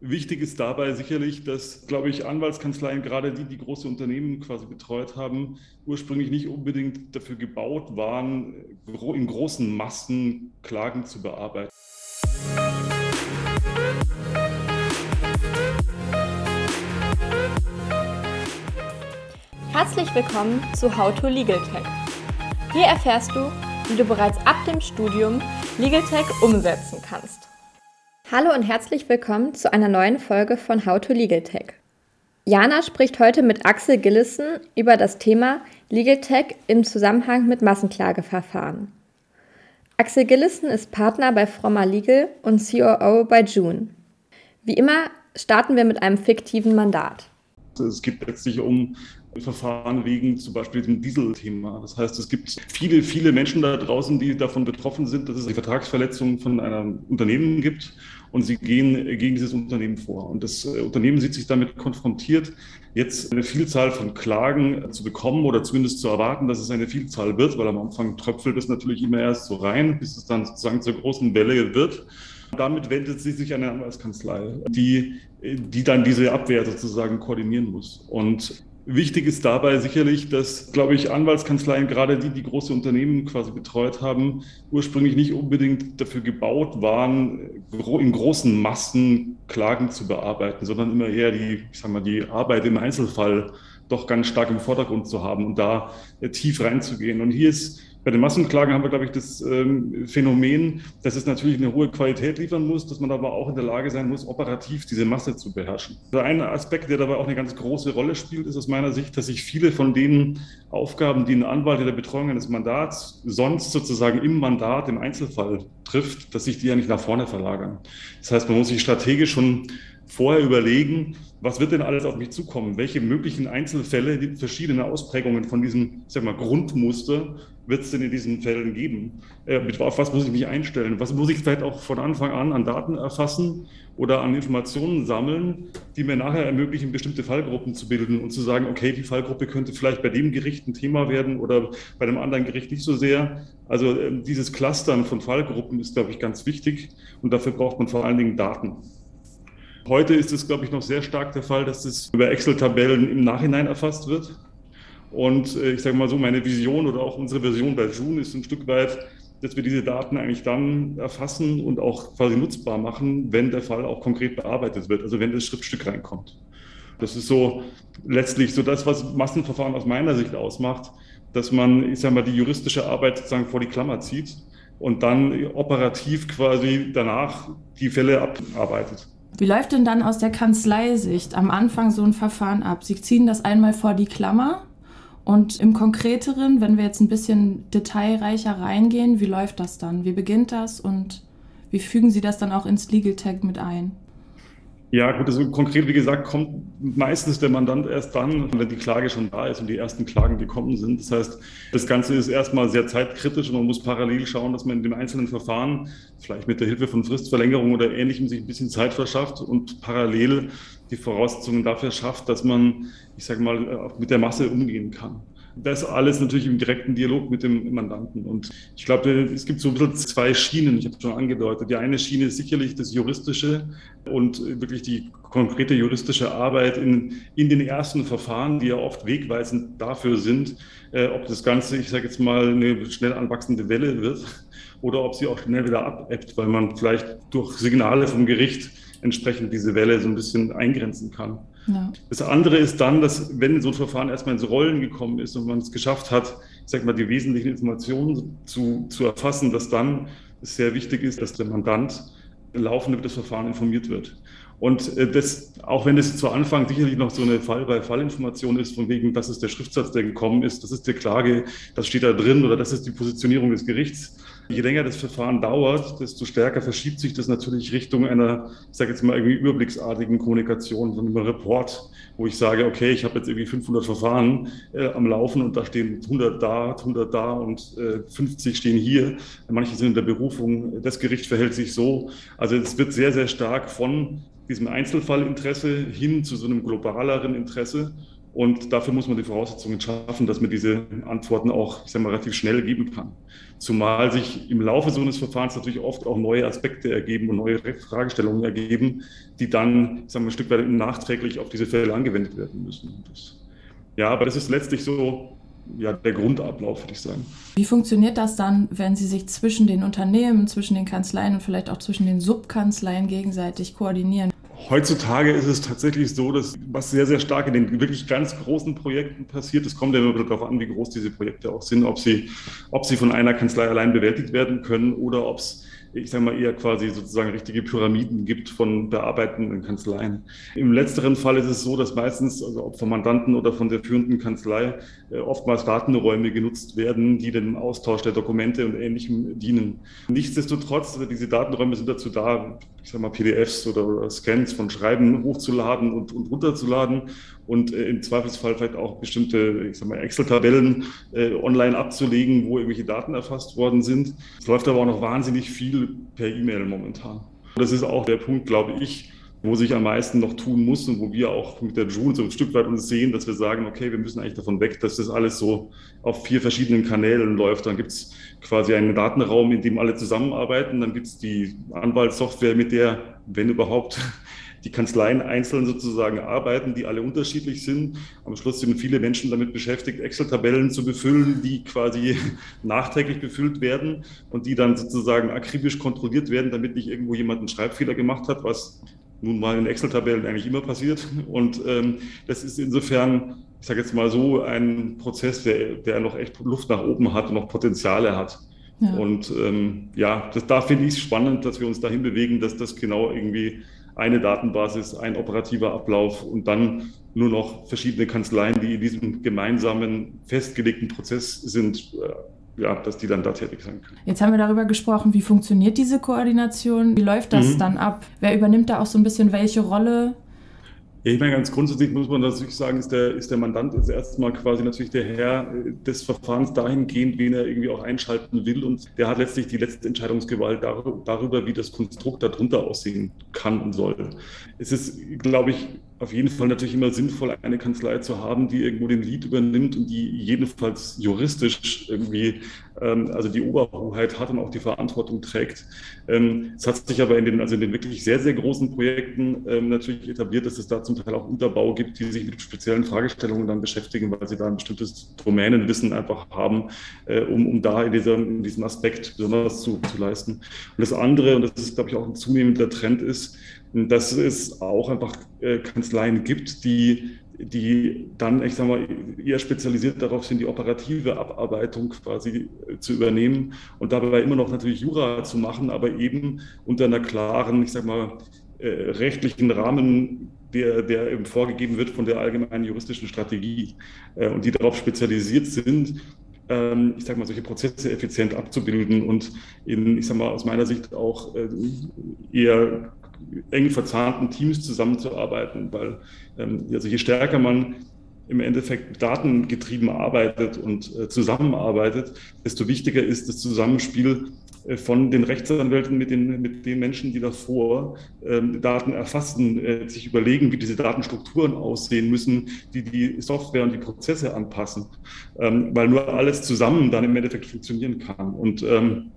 Wichtig ist dabei sicherlich, dass, glaube ich, Anwaltskanzleien, gerade die, die große Unternehmen quasi betreut haben, ursprünglich nicht unbedingt dafür gebaut waren, in großen Massen Klagen zu bearbeiten. Herzlich willkommen zu How to Legal Tech. Hier erfährst du, wie du bereits ab dem Studium Legal Tech umsetzen kannst. Hallo und herzlich willkommen zu einer neuen Folge von How to Legal Tech. Jana spricht heute mit Axel Gillissen über das Thema Legal Tech im Zusammenhang mit Massenklageverfahren. Axel Gillissen ist Partner bei Frommer Legal und COO bei June. Wie immer starten wir mit einem fiktiven Mandat. Es geht letztlich um Verfahren wegen zum Beispiel dem Dieselthema. Das heißt, es gibt viele, viele Menschen da draußen, die davon betroffen sind, dass es eine Vertragsverletzung von einem Unternehmen gibt und sie gehen gegen dieses Unternehmen vor. Und das äh, Unternehmen sieht sich damit konfrontiert, jetzt eine Vielzahl von Klagen zu bekommen oder zumindest zu erwarten, dass es eine Vielzahl wird, weil am Anfang tröpfelt es natürlich immer erst so rein, bis es dann sozusagen zur großen Welle wird. Damit wendet sie sich an eine Anwaltskanzlei, die, die dann diese Abwehr sozusagen koordinieren muss. Und Wichtig ist dabei sicherlich, dass, glaube ich, Anwaltskanzleien, gerade die, die große Unternehmen quasi betreut haben, ursprünglich nicht unbedingt dafür gebaut waren, in großen Massen Klagen zu bearbeiten, sondern immer eher die, ich sag mal, die Arbeit im Einzelfall doch ganz stark im Vordergrund zu haben und da tief reinzugehen. Und hier ist bei den Massenklagen haben wir, glaube ich, das ähm, Phänomen, dass es natürlich eine hohe Qualität liefern muss, dass man aber auch in der Lage sein muss, operativ diese Masse zu beherrschen. Also ein Aspekt, der dabei auch eine ganz große Rolle spielt, ist aus meiner Sicht, dass sich viele von den Aufgaben, die ein Anwalt in der Betreuung eines Mandats sonst sozusagen im Mandat, im Einzelfall trifft, dass sich die ja nicht nach vorne verlagern. Das heißt, man muss sich strategisch schon vorher überlegen, was wird denn alles auf mich zukommen? Welche möglichen Einzelfälle, die verschiedene Ausprägungen von diesem, ich sag mal, Grundmuster wird es denn in diesen Fällen geben? Äh, auf was muss ich mich einstellen? Was muss ich vielleicht auch von Anfang an an Daten erfassen oder an Informationen sammeln, die mir nachher ermöglichen, bestimmte Fallgruppen zu bilden und zu sagen, okay, die Fallgruppe könnte vielleicht bei dem Gericht ein Thema werden oder bei einem anderen Gericht nicht so sehr. Also äh, dieses Clustern von Fallgruppen ist, glaube ich, ganz wichtig und dafür braucht man vor allen Dingen Daten. Heute ist es, glaube ich, noch sehr stark der Fall, dass es über Excel-Tabellen im Nachhinein erfasst wird. Und äh, ich sage mal so, meine Vision oder auch unsere Version bei June ist ein Stück weit, dass wir diese Daten eigentlich dann erfassen und auch quasi nutzbar machen, wenn der Fall auch konkret bearbeitet wird, also wenn das Schriftstück reinkommt. Das ist so letztlich so das, was Massenverfahren aus meiner Sicht ausmacht, dass man, ich sage mal, die juristische Arbeit sozusagen vor die Klammer zieht und dann operativ quasi danach die Fälle abarbeitet. Wie läuft denn dann aus der Kanzleisicht am Anfang so ein Verfahren ab? Sie ziehen das einmal vor die Klammer und im Konkreteren, wenn wir jetzt ein bisschen detailreicher reingehen, wie läuft das dann? Wie beginnt das und wie fügen Sie das dann auch ins Legal Tag mit ein? Ja, gut, also konkret, wie gesagt, kommt meistens der Mandant erst dann, wenn die Klage schon da ist und die ersten Klagen gekommen sind. Das heißt, das Ganze ist erstmal sehr zeitkritisch und man muss parallel schauen, dass man in dem einzelnen Verfahren, vielleicht mit der Hilfe von Fristverlängerung oder ähnlichem, sich ein bisschen Zeit verschafft und parallel die Voraussetzungen dafür schafft, dass man, ich sage mal, mit der Masse umgehen kann. Das alles natürlich im direkten Dialog mit dem Mandanten. Und ich glaube, es gibt so ein bisschen zwei Schienen, ich habe es schon angedeutet. Die eine Schiene ist sicherlich das Juristische und wirklich die konkrete juristische Arbeit in, in den ersten Verfahren, die ja oft wegweisend dafür sind, äh, ob das Ganze, ich sage jetzt mal, eine schnell anwachsende Welle wird oder ob sie auch schnell wieder abebbt, weil man vielleicht durch Signale vom Gericht entsprechend diese Welle so ein bisschen eingrenzen kann. Ja. Das andere ist dann, dass wenn so ein Verfahren erstmal ins Rollen gekommen ist und man es geschafft hat, ich sag mal, die wesentlichen Informationen zu, zu erfassen, dass dann es sehr wichtig ist, dass der Mandant laufend über das Verfahren informiert wird. Und äh, das, auch wenn es zu Anfang sicherlich noch so eine Fall-bei-Fall-Information ist, von wegen, das ist der Schriftsatz, der gekommen ist, das ist die Klage, das steht da drin oder das ist die Positionierung des Gerichts, Je länger das Verfahren dauert, desto stärker verschiebt sich das natürlich Richtung einer, ich sage jetzt mal irgendwie überblicksartigen Kommunikation, von einem Report, wo ich sage, okay, ich habe jetzt irgendwie 500 Verfahren äh, am Laufen und da stehen 100 da, 100 da und äh, 50 stehen hier. Manche sind in der Berufung, das Gericht verhält sich so. Also es wird sehr, sehr stark von diesem Einzelfallinteresse hin zu so einem globaleren Interesse. Und dafür muss man die Voraussetzungen schaffen, dass man diese Antworten auch, ich sage mal, relativ schnell geben kann. Zumal sich im Laufe so eines Verfahrens natürlich oft auch neue Aspekte ergeben und neue Fragestellungen ergeben, die dann, ich sage mal, ein Stück weit nachträglich auf diese Fälle angewendet werden müssen. Das, ja, aber das ist letztlich so ja, der Grundablauf, würde ich sagen. Wie funktioniert das dann, wenn Sie sich zwischen den Unternehmen, zwischen den Kanzleien und vielleicht auch zwischen den Subkanzleien gegenseitig koordinieren? Heutzutage ist es tatsächlich so, dass was sehr, sehr stark in den wirklich ganz großen Projekten passiert, es kommt ja immer darauf an, wie groß diese Projekte auch sind, ob sie, ob sie von einer Kanzlei allein bewältigt werden können oder ob es ich sage mal, eher quasi sozusagen richtige Pyramiden gibt von bearbeitenden Kanzleien. Im letzteren Fall ist es so, dass meistens, also ob vom Mandanten oder von der führenden Kanzlei, äh, oftmals Datenräume genutzt werden, die dem Austausch der Dokumente und Ähnlichem dienen. Nichtsdestotrotz, diese Datenräume sind dazu da, ich sage mal, PDFs oder, Scans von Schreiben hochzuladen und, und runterzuladen und äh, im Zweifelsfall vielleicht auch bestimmte, ich sag mal, Excel-Tabellen äh, online abzulegen, wo irgendwelche Daten erfasst worden sind. Es läuft aber auch noch wahnsinnig viel per E-Mail momentan. Das ist auch der Punkt, glaube ich, wo sich am meisten noch tun muss und wo wir auch mit der June so ein Stück weit uns sehen, dass wir sagen, okay, wir müssen eigentlich davon weg, dass das alles so auf vier verschiedenen Kanälen läuft. Dann gibt es quasi einen Datenraum, in dem alle zusammenarbeiten. Dann gibt es die Anwaltssoftware, mit der, wenn überhaupt, die Kanzleien einzeln sozusagen arbeiten, die alle unterschiedlich sind. Am Schluss sind viele Menschen damit beschäftigt, Excel-Tabellen zu befüllen, die quasi nachträglich befüllt werden und die dann sozusagen akribisch kontrolliert werden, damit nicht irgendwo jemand einen Schreibfehler gemacht hat, was nun mal in Excel-Tabellen eigentlich immer passiert. Und ähm, das ist insofern, ich sage jetzt mal so, ein Prozess, der, der noch echt Luft nach oben hat und noch Potenziale hat. Ja. Und ähm, ja, das, da finde ich es spannend, dass wir uns dahin bewegen, dass das genau irgendwie eine Datenbasis, ein operativer Ablauf und dann nur noch verschiedene Kanzleien, die in diesem gemeinsamen festgelegten Prozess sind, äh, ja, dass die dann da tätig sein können. Jetzt haben wir darüber gesprochen, wie funktioniert diese Koordination, wie läuft das mhm. dann ab? Wer übernimmt da auch so ein bisschen welche Rolle? Ja, ich meine, ganz grundsätzlich muss man natürlich sagen, ist der, ist der Mandant jetzt erstmal quasi natürlich der Herr des Verfahrens dahingehend, wen er irgendwie auch einschalten will. Und der hat letztlich die letzte Entscheidungsgewalt darüber, wie das Konstrukt darunter aussehen kann und soll. Es ist, glaube ich, auf jeden Fall natürlich immer sinnvoll, eine Kanzlei zu haben, die irgendwo den Lead übernimmt und die jedenfalls juristisch irgendwie ähm, also die Oberhoheit hat und auch die Verantwortung trägt. Ähm, es hat sich aber in den, also in den wirklich sehr, sehr großen Projekten ähm, natürlich etabliert, dass es da zum Teil auch Unterbau gibt, die sich mit speziellen Fragestellungen dann beschäftigen, weil sie da ein bestimmtes Domänenwissen einfach haben, äh, um, um da in, dieser, in diesem Aspekt besonders zu, zu leisten. Und das andere, und das ist, glaube ich, auch ein zunehmender Trend ist, dass es auch einfach äh, Kanzleien gibt, die, die dann, ich sag mal, eher spezialisiert darauf sind, die operative Abarbeitung quasi äh, zu übernehmen und dabei immer noch natürlich Jura zu machen, aber eben unter einer klaren, ich sag mal, äh, rechtlichen Rahmen, der, der eben vorgegeben wird von der allgemeinen juristischen Strategie und die darauf spezialisiert sind, ähm, ich sage mal, solche Prozesse effizient abzubilden und in, ich sage mal, aus meiner Sicht auch eher eng verzahnten Teams zusammenzuarbeiten, weil ähm, also je stärker man im Endeffekt datengetrieben arbeitet und äh, zusammenarbeitet, desto wichtiger ist das Zusammenspiel äh, von den Rechtsanwälten mit den, mit den Menschen, die davor ähm, Daten erfassen, äh, sich überlegen, wie diese Datenstrukturen aussehen müssen, die die Software und die Prozesse anpassen, ähm, weil nur alles zusammen dann im Endeffekt funktionieren kann. Und ähm,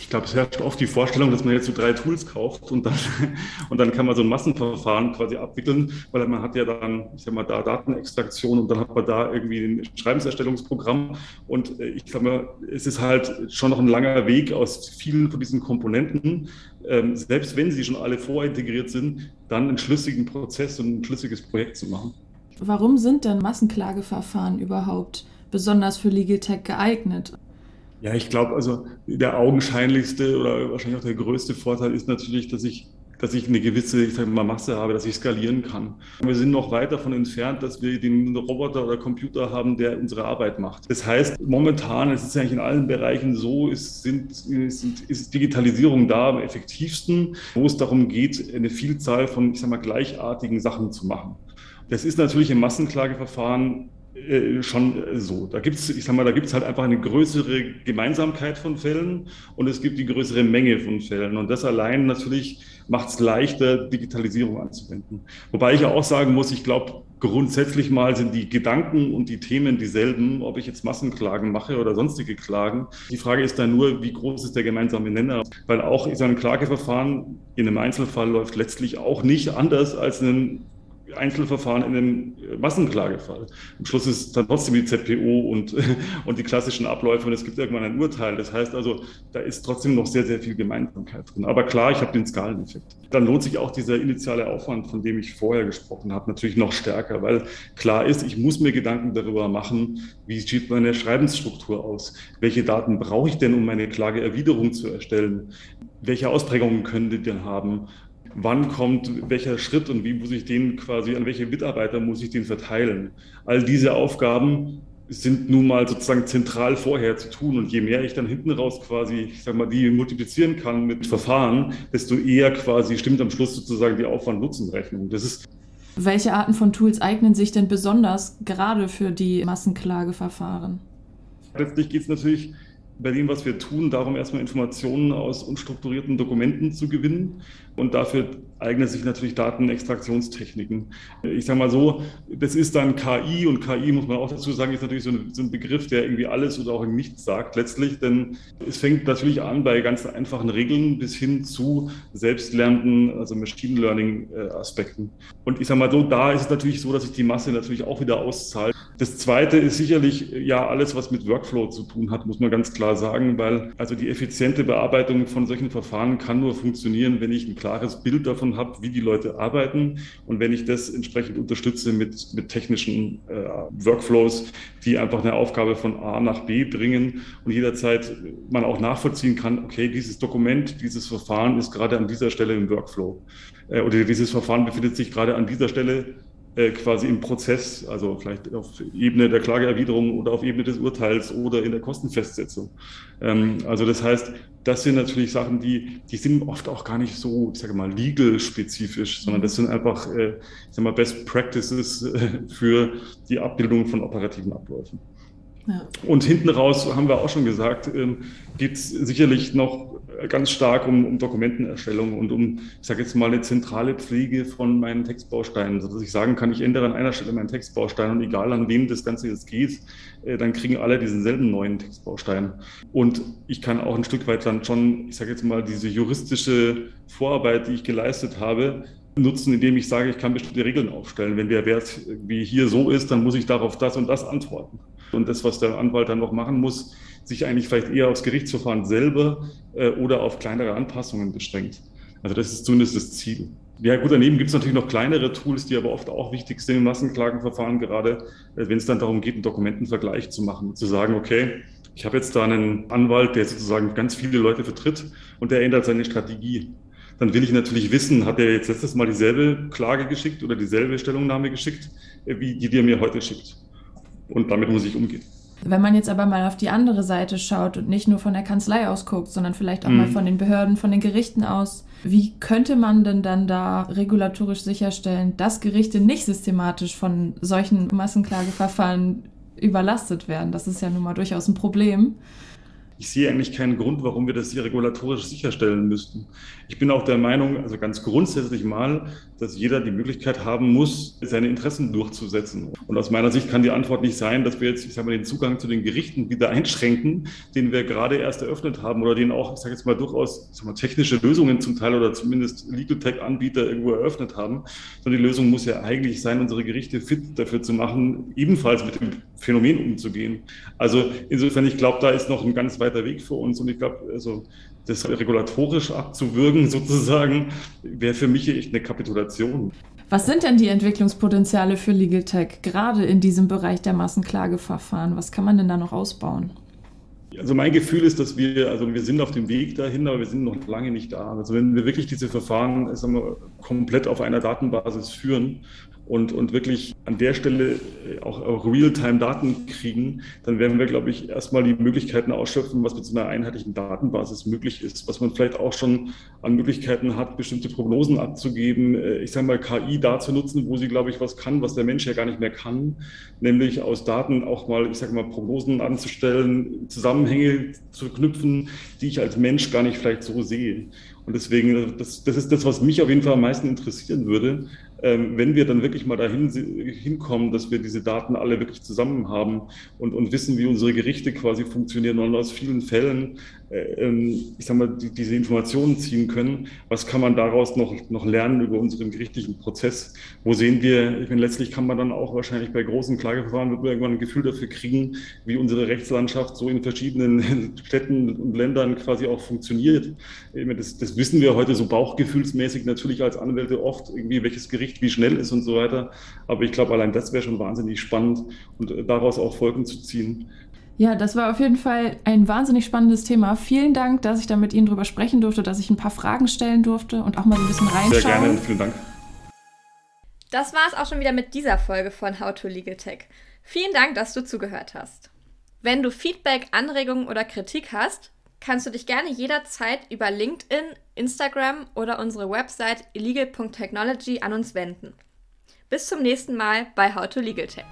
ich glaube, es herrscht oft die Vorstellung, dass man jetzt so drei Tools kauft und dann, und dann kann man so ein Massenverfahren quasi abwickeln, weil man hat ja dann, ich sag mal, da Datenextraktion und dann hat man da irgendwie ein Schreibenserstellungsprogramm. Und äh, ich sag mal, es ist halt schon noch ein langer Weg aus vielen von diesen Komponenten, ähm, selbst wenn sie schon alle vorintegriert sind, dann einen schlüssigen Prozess und ein schlüssiges Projekt zu machen. Warum sind denn Massenklageverfahren überhaupt besonders für Legal Tech geeignet? Ja, ich glaube, also der augenscheinlichste oder wahrscheinlich auch der größte Vorteil ist natürlich, dass ich dass ich eine gewisse ich sag mal, Masse habe, dass ich skalieren kann. Wir sind noch weit davon entfernt, dass wir den Roboter oder Computer haben, der unsere Arbeit macht. Das heißt, momentan, es ist eigentlich in allen Bereichen so, ist, sind, sind, ist Digitalisierung da am effektivsten, wo es darum geht, eine Vielzahl von, ich sag mal, gleichartigen Sachen zu machen. Das ist natürlich im Massenklageverfahren äh, schon so. Da gibt es, ich sag mal, da gibt es halt einfach eine größere Gemeinsamkeit von Fällen und es gibt die größere Menge von Fällen. Und das allein natürlich macht es leichter, Digitalisierung anzuwenden. Wobei ich ja auch sagen muss, ich glaube, grundsätzlich mal sind die Gedanken und die Themen dieselben, ob ich jetzt Massenklagen mache oder sonstige Klagen. Die Frage ist dann nur, wie groß ist der gemeinsame Nenner? Weil auch so ein Klageverfahren in einem Einzelfall läuft letztlich auch nicht anders als ein Einzelverfahren in einem Massenklagefall. Am Schluss ist dann trotzdem die ZPO und, und die klassischen Abläufe und es gibt irgendwann ein Urteil. Das heißt also, da ist trotzdem noch sehr, sehr viel Gemeinsamkeit drin. Aber klar, ich habe den Skaleneffekt. Dann lohnt sich auch dieser initiale Aufwand, von dem ich vorher gesprochen habe, natürlich noch stärker, weil klar ist, ich muss mir Gedanken darüber machen, wie sieht meine Schreibensstruktur aus? Welche Daten brauche ich denn, um meine Klageerwiderung zu erstellen? Welche Ausprägungen können die denn haben? Wann kommt welcher Schritt und wie muss ich den quasi, an welche Mitarbeiter muss ich den verteilen. All diese Aufgaben sind nun mal sozusagen zentral vorher zu tun. Und je mehr ich dann hinten raus quasi, ich sag mal, die multiplizieren kann mit Verfahren, desto eher quasi stimmt am Schluss sozusagen die Aufwand-Nutzen-Rechnung. Das ist welche Arten von Tools eignen sich denn besonders gerade für die Massenklageverfahren? Letztlich geht es natürlich bei dem, was wir tun, darum erstmal Informationen aus unstrukturierten Dokumenten zu gewinnen. Und dafür eignen sich natürlich Datenextraktionstechniken. Ich sage mal so, das ist dann KI und KI, muss man auch dazu sagen, ist natürlich so ein, so ein Begriff, der irgendwie alles oder auch nichts sagt letztlich. Denn es fängt natürlich an bei ganz einfachen Regeln bis hin zu selbstlernenden, also Machine Learning äh, Aspekten. Und ich sage mal so, da ist es natürlich so, dass sich die Masse natürlich auch wieder auszahlt. Das zweite ist sicherlich ja alles, was mit Workflow zu tun hat, muss man ganz klar sagen, weil also die effiziente Bearbeitung von solchen Verfahren kann nur funktionieren, wenn ich ein klares Bild davon habe, wie die Leute arbeiten und wenn ich das entsprechend unterstütze mit, mit technischen äh, Workflows, die einfach eine Aufgabe von A nach B bringen und jederzeit man auch nachvollziehen kann, okay, dieses Dokument, dieses Verfahren ist gerade an dieser Stelle im Workflow äh, oder dieses Verfahren befindet sich gerade an dieser Stelle äh, quasi im Prozess, also vielleicht auf Ebene der Klageerwiderung oder auf Ebene des Urteils oder in der Kostenfestsetzung. Ähm, also das heißt, das sind natürlich Sachen, die, die sind oft auch gar nicht so, ich sage mal, legal-spezifisch, sondern das sind einfach, äh, ich sag mal, Best Practices äh, für die Abbildung von operativen Abläufen. Und hinten raus, haben wir auch schon gesagt, ähm, geht es sicherlich noch ganz stark um, um Dokumentenerstellung und um, ich sage jetzt mal, eine zentrale Pflege von meinen Textbausteinen, sodass ich sagen kann, ich ändere an einer Stelle meinen Textbaustein und egal an wem das Ganze jetzt geht, äh, dann kriegen alle diesen selben neuen Textbaustein. Und ich kann auch ein Stück weit dann schon, ich sage jetzt mal, diese juristische Vorarbeit, die ich geleistet habe, nutzen, indem ich sage, ich kann bestimmte Regeln aufstellen. Wenn der Wert wie hier so ist, dann muss ich darauf das und das antworten. Und das, was der Anwalt dann noch machen muss, sich eigentlich vielleicht eher aufs Gerichtsverfahren selber äh, oder auf kleinere Anpassungen beschränkt. Also das ist zumindest das Ziel. Ja gut, daneben gibt es natürlich noch kleinere Tools, die aber oft auch wichtig sind im Massenklagenverfahren, gerade äh, wenn es dann darum geht, einen Dokumentenvergleich zu machen, zu sagen, okay, ich habe jetzt da einen Anwalt, der sozusagen ganz viele Leute vertritt und der ändert seine Strategie. Dann will ich natürlich wissen, hat er jetzt letztes Mal dieselbe Klage geschickt oder dieselbe Stellungnahme geschickt, äh, wie die, die er mir heute schickt. Und damit muss ich umgehen. Wenn man jetzt aber mal auf die andere Seite schaut und nicht nur von der Kanzlei aus guckt, sondern vielleicht auch mhm. mal von den Behörden, von den Gerichten aus, wie könnte man denn dann da regulatorisch sicherstellen, dass Gerichte nicht systematisch von solchen Massenklageverfahren überlastet werden? Das ist ja nun mal durchaus ein Problem ich sehe eigentlich keinen Grund, warum wir das hier regulatorisch sicherstellen müssten. Ich bin auch der Meinung, also ganz grundsätzlich mal, dass jeder die Möglichkeit haben muss, seine Interessen durchzusetzen. Und aus meiner Sicht kann die Antwort nicht sein, dass wir jetzt, ich sage mal, den Zugang zu den Gerichten wieder einschränken, den wir gerade erst eröffnet haben oder den auch, ich sage jetzt mal, durchaus mal, technische Lösungen zum Teil oder zumindest Legal Tech-Anbieter irgendwo eröffnet haben. Sondern die Lösung muss ja eigentlich sein, unsere Gerichte fit dafür zu machen, ebenfalls mit dem Phänomen umzugehen. Also insofern, ich glaube, da ist noch ein ganz weiter Weg für uns und ich glaube, also das regulatorisch abzuwürgen sozusagen, wäre für mich echt eine Kapitulation. Was sind denn die Entwicklungspotenziale für Legal Tech, gerade in diesem Bereich der Massenklageverfahren? Was kann man denn da noch ausbauen? Also mein Gefühl ist, dass wir, also wir sind auf dem Weg dahin, aber wir sind noch lange nicht da. Also wenn wir wirklich diese Verfahren sagen wir, komplett auf einer Datenbasis führen und, und wirklich an der Stelle äh, auch, auch Real-Time-Daten kriegen, dann werden wir, glaube ich, erstmal die Möglichkeiten ausschöpfen, was mit so einer einheitlichen Datenbasis möglich ist, was man vielleicht auch schon an Möglichkeiten hat, bestimmte Prognosen abzugeben, äh, ich sage mal, KI da zu nutzen, wo sie, glaube ich, was kann, was der Mensch ja gar nicht mehr kann, nämlich aus Daten auch mal, ich sage mal, Prognosen anzustellen, Zusammenhänge zu knüpfen, die ich als Mensch gar nicht vielleicht so sehe. Und deswegen, das, das ist das, was mich auf jeden Fall am meisten interessieren würde, wenn wir dann wirklich mal dahin hinkommen, dass wir diese Daten alle wirklich zusammen haben und, und wissen, wie unsere Gerichte quasi funktionieren und aus vielen Fällen, ähm, ich sag mal, die, diese Informationen ziehen können, was kann man daraus noch, noch lernen über unseren gerichtlichen Prozess? Wo sehen wir, ich meine, letztlich kann man dann auch wahrscheinlich bei großen Klageverfahren wird man irgendwann ein Gefühl dafür kriegen, wie unsere Rechtslandschaft so in verschiedenen Städten und Ländern quasi auch funktioniert. Das, das wissen wir heute so bauchgefühlsmäßig natürlich als Anwälte oft, irgendwie welches Gericht wie schnell ist und so weiter. Aber ich glaube, allein das wäre schon wahnsinnig spannend und äh, daraus auch Folgen zu ziehen. Ja, das war auf jeden Fall ein wahnsinnig spannendes Thema. Vielen Dank, dass ich da mit Ihnen drüber sprechen durfte, dass ich ein paar Fragen stellen durfte und auch mal so ein bisschen reinschauen. Sehr gerne, vielen Dank. Das war es auch schon wieder mit dieser Folge von How to Legal Tech. Vielen Dank, dass du zugehört hast. Wenn du Feedback, Anregungen oder Kritik hast, kannst du dich gerne jederzeit über LinkedIn, Instagram oder unsere Website illegal.technology an uns wenden. Bis zum nächsten Mal bei How to Legal Tech.